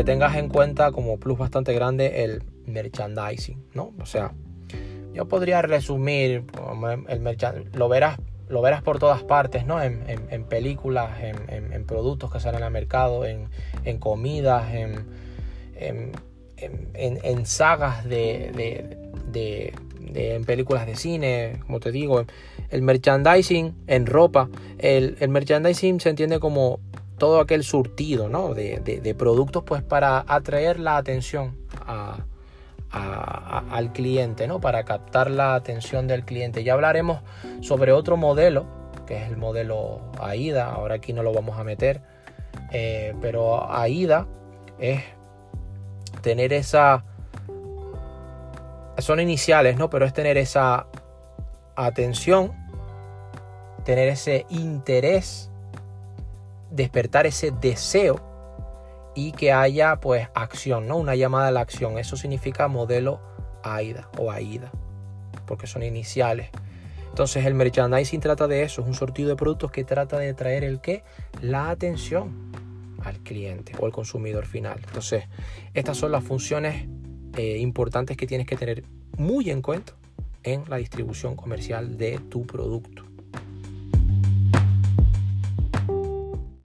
que tengas en cuenta como plus bastante grande el merchandising, ¿no? O sea, yo podría resumir el merchandising, lo verás, lo verás por todas partes, ¿no? En, películas, en, productos que salen al mercado, en, comidas, en, sagas de, en películas de cine, como te digo, el merchandising en ropa. El, el merchandising se entiende como todo aquel surtido ¿no? de, productos pues para atraer la atención al cliente, ¿no? para captar la atención del cliente. Ya hablaremos sobre otro modelo, que es el modelo AIDA, ahora aquí no lo vamos a meter, eh, pero AIDA es tener esa... Son iniciales, ¿no? Pero es tener esa atención, tener ese interés despertar ese deseo y que haya pues acción, ¿no? Una llamada a la acción. Eso significa modelo AIDA o AIDA, porque son iniciales. Entonces el merchandising trata de eso, es un sortido de productos que trata de traer el qué? La atención al cliente o al consumidor final. Entonces, estas son las funciones eh, importantes que tienes que tener muy en cuenta en la distribución comercial de tu producto.